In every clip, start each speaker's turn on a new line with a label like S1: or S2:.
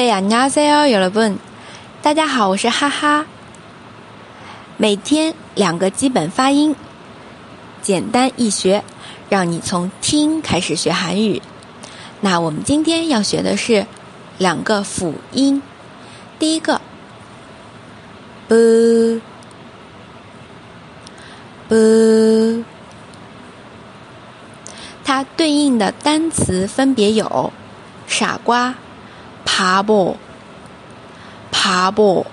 S1: 对呀，你好，塞哟，有了不？大家好，我是哈哈。每天两个基本发音，简单易学，让你从听开始学韩语。那我们今天要学的是两个辅音，第一个，b b，它对应的单词分别有傻瓜。爬坡，爬坡，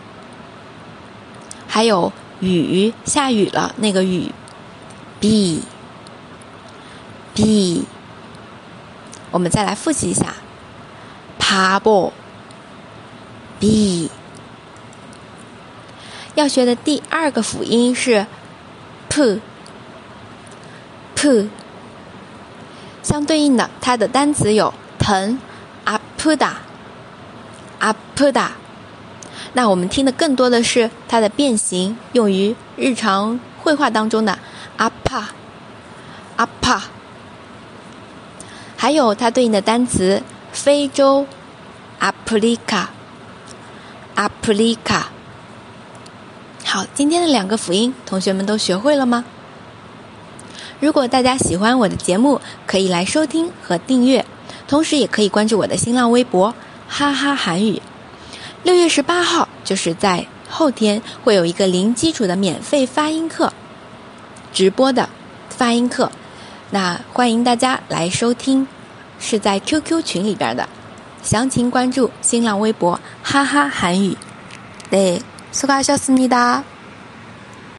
S1: 还有雨，下雨了那个雨，b，b，我们再来复习一下，爬坡，b，要学的第二个辅音是 p，p，相对应的它的单词有疼，阿扑达。阿普达，那我们听的更多的是它的变形，用于日常绘画当中的阿帕阿帕，还有它对应的单词非洲阿普利卡阿普利卡。好，今天的两个辅音，同学们都学会了吗？如果大家喜欢我的节目，可以来收听和订阅，同时也可以关注我的新浪微博。哈哈韩语，六月十八号就是在后天会有一个零基础的免费发音课，直播的发音课，那欢迎大家来收听，是在 QQ 群里边的，详情关注新浪微博哈哈韩语，对，수고하셨습니다